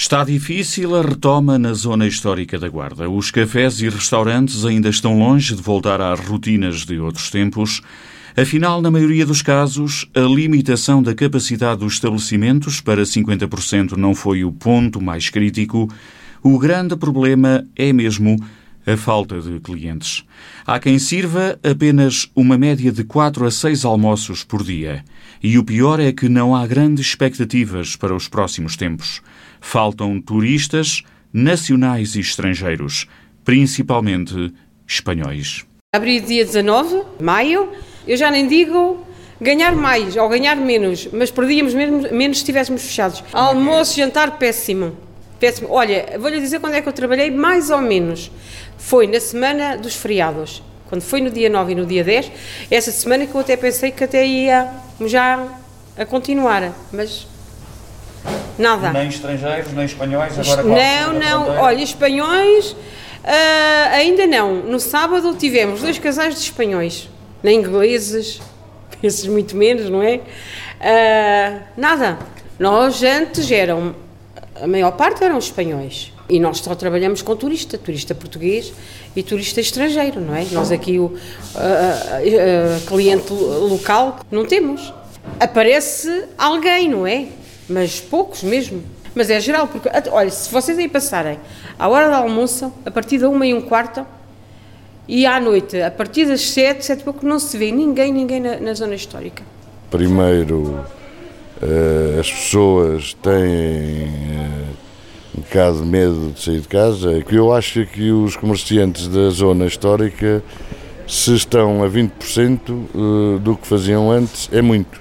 Está difícil a retoma na zona histórica da Guarda. Os cafés e restaurantes ainda estão longe de voltar às rotinas de outros tempos. Afinal, na maioria dos casos, a limitação da capacidade dos estabelecimentos para 50% não foi o ponto mais crítico. O grande problema é mesmo a falta de clientes. Há quem sirva apenas uma média de 4 a 6 almoços por dia. E o pior é que não há grandes expectativas para os próximos tempos. Faltam turistas nacionais e estrangeiros, principalmente espanhóis. Abri dia 19 de maio, eu já nem digo ganhar mais ou ganhar menos, mas perdíamos mesmo, menos se estivéssemos fechados. Almoço, jantar, péssimo. Péssimo. Olha, vou-lhe dizer quando é que eu trabalhei, mais ou menos. Foi na semana dos feriados. Quando foi no dia 9 e no dia 10, essa semana que eu até pensei que até ia já a continuar, mas nada. Nem estrangeiros, nem espanhóis, agora Não, não, olha, espanhóis uh, ainda não. No sábado tivemos dois casais de espanhóis, nem ingleses, esses muito menos, não é? Uh, nada. Nós antes eram, a maior parte eram espanhóis. E nós só trabalhamos com turista, turista português e turista estrangeiro, não é? Nós aqui o cliente local não temos. Aparece alguém, não é? Mas poucos mesmo. Mas é geral, porque, olha, se vocês aí passarem à hora do almoço, a partir da uma e um quarto, e à noite, a partir das sete, sete pouco, não se vê ninguém, ninguém na, na zona histórica. Primeiro, as pessoas têm um bocado de medo de sair de casa. que Eu acho que os comerciantes da zona histórica, se estão a 20% eh, do que faziam antes, é muito.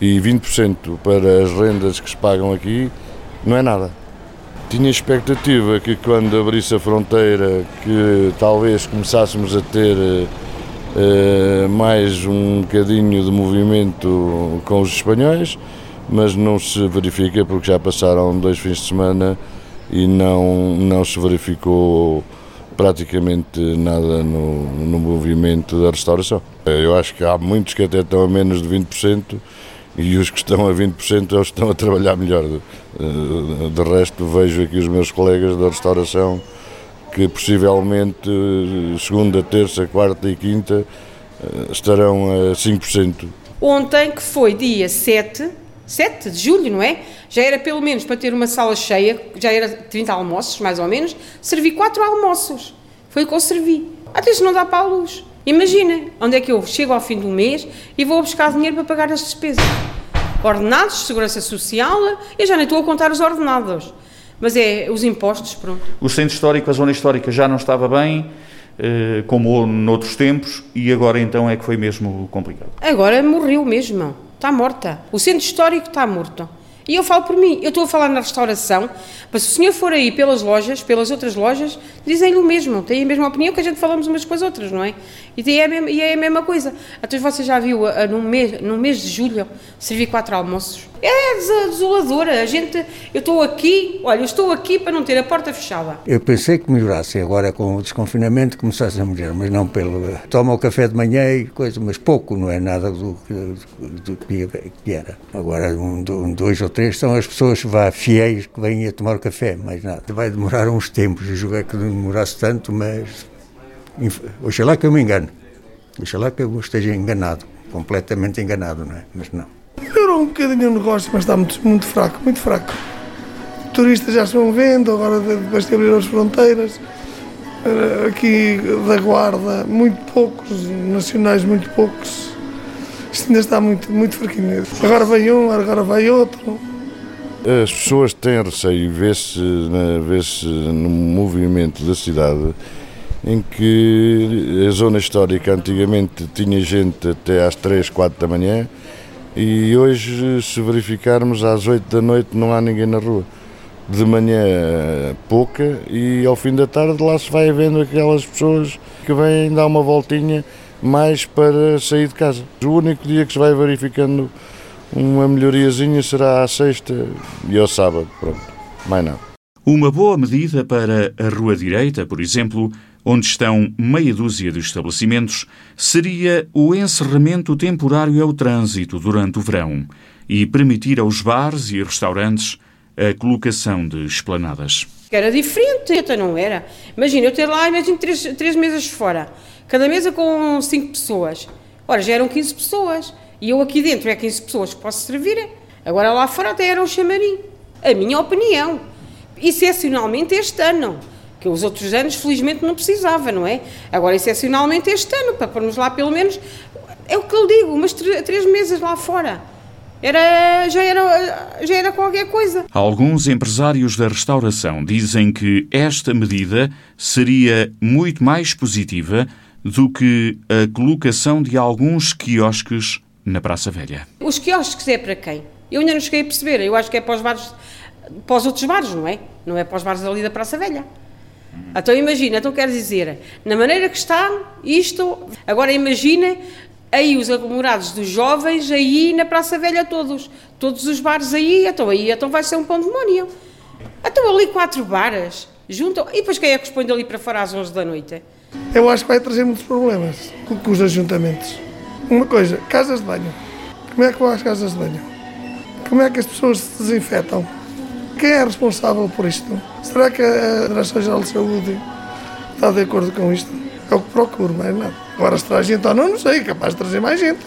E 20% para as rendas que se pagam aqui não é nada. Tinha expectativa que quando abrisse a fronteira que talvez começássemos a ter mais um bocadinho de movimento com os espanhóis, mas não se verifica porque já passaram dois fins de semana e não, não se verificou praticamente nada no, no movimento da restauração. Eu acho que há muitos que até estão a menos de 20% e os que estão a 20% é os que estão a trabalhar melhor. De resto, vejo aqui os meus colegas da restauração que possivelmente segunda, terça, quarta e quinta estarão a 5%. Ontem, que foi dia 7, 7 de julho, não é? Já era pelo menos para ter uma sala cheia, já era 30 almoços, mais ou menos, servi 4 almoços. Foi o que eu servi. Até se não dá para a luz. Imagina, onde é que eu chego ao fim do mês e vou buscar dinheiro para pagar as despesas. Ordenados, segurança social, eu já nem estou a contar os ordenados. Mas é os impostos, pronto. O centro histórico, a zona histórica já não estava bem, eh, como noutros tempos, e agora então é que foi mesmo complicado? Agora morreu mesmo. Está morta. O centro histórico está morto. E eu falo por mim, eu estou a falar na restauração, mas se o senhor for aí pelas lojas, pelas outras lojas, dizem-lhe o mesmo, têm a mesma opinião que a gente falamos umas com as outras, não é? E é a mesma, e é a mesma coisa. Até você já viu, no mês, mês de julho, servir quatro almoços. É desoladora. A gente, eu estou aqui, olha, eu estou aqui para não ter a porta fechada. Eu pensei que melhorasse agora com o desconfinamento começasse a melhorar, mas não pelo. Toma o café de manhã e coisa, mas pouco, não é nada do, do, do que era. Agora, um, dois ou três são as pessoas vá, fiéis que vêm a tomar café, mais nada. Vai demorar uns tempos, eu julguei que não demorasse tanto, mas Oxalá que eu me engane. Oxalá que eu esteja enganado, completamente enganado, não é? Mas não. Melhorou um bocadinho o negócio, mas está muito, muito fraco, muito fraco. Turistas já estão vendo, agora depois de abrir as fronteiras. Eh, aqui da Guarda, muito poucos, nacionais muito poucos. Isto ainda está muito, muito fraquinho. Agora vem um, agora vai outro. As pessoas têm receio, vê-se vê, no movimento da cidade em que a zona histórica antigamente tinha gente até às 3, 4 da manhã e hoje, se verificarmos, às 8 da noite não há ninguém na rua. De manhã pouca e ao fim da tarde lá se vai vendo aquelas pessoas que vêm dar uma voltinha mais para sair de casa. O único dia que se vai verificando uma melhoriazinha será à sexta e ao sábado, pronto, mais nada. Uma boa medida para a Rua Direita, por exemplo, onde estão meia dúzia de estabelecimentos, seria o encerramento temporário ao trânsito durante o verão e permitir aos bares e restaurantes a colocação de esplanadas. Era diferente, então não era. Imagina, eu ter lá, imagino, três, três mesas fora, cada mesa com cinco pessoas. Ora, já eram 15 pessoas. E eu aqui dentro é 15 pessoas que posso servir. Agora lá fora até era um chamarim. A minha opinião. Excepcionalmente este ano. Que os outros anos, felizmente, não precisava, não é? Agora, excepcionalmente este ano, para pormos lá pelo menos, é o que eu digo, umas três mesas lá fora. Era, já, era, já era qualquer coisa. Alguns empresários da restauração dizem que esta medida seria muito mais positiva do que a colocação de alguns quiosques na Praça Velha. Os quiosques é para quem? Eu ainda não cheguei a perceber. Eu acho que é para os bares, para os outros bares, não é? Não é para os bares ali da Praça Velha. Então imagina, então quer dizer, na maneira que está isto, agora imagina aí os aglomerados dos jovens aí na Praça Velha todos, todos os bares aí, então aí então vai ser um pão demónio. Então ali quatro bares, juntam, e depois quem é que os põe dali para fora às 11 da noite? Eu acho que vai trazer muitos problemas com, com os ajuntamentos. Uma coisa, casas de banho. Como é que vão as casas de banho? Como é que as pessoas se desinfetam? Quem é responsável por isto? Será que a Direção-Geral de Saúde está de acordo com isto? É o que procuro, mais nada. Agora se traz gente ou não, não sei, é capaz de trazer mais gente.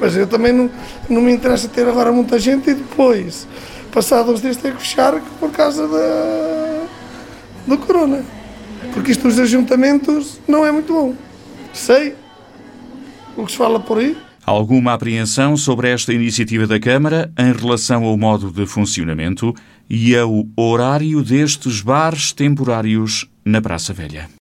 Mas eu também não, não me interessa ter agora muita gente e depois, passados uns dias, ter que fechar por causa da, do corona. Porque isto dos ajuntamentos não é muito bom. Sei o que se fala por aí. Alguma apreensão sobre esta iniciativa da Câmara em relação ao modo de funcionamento e ao horário destes bares temporários na Praça Velha.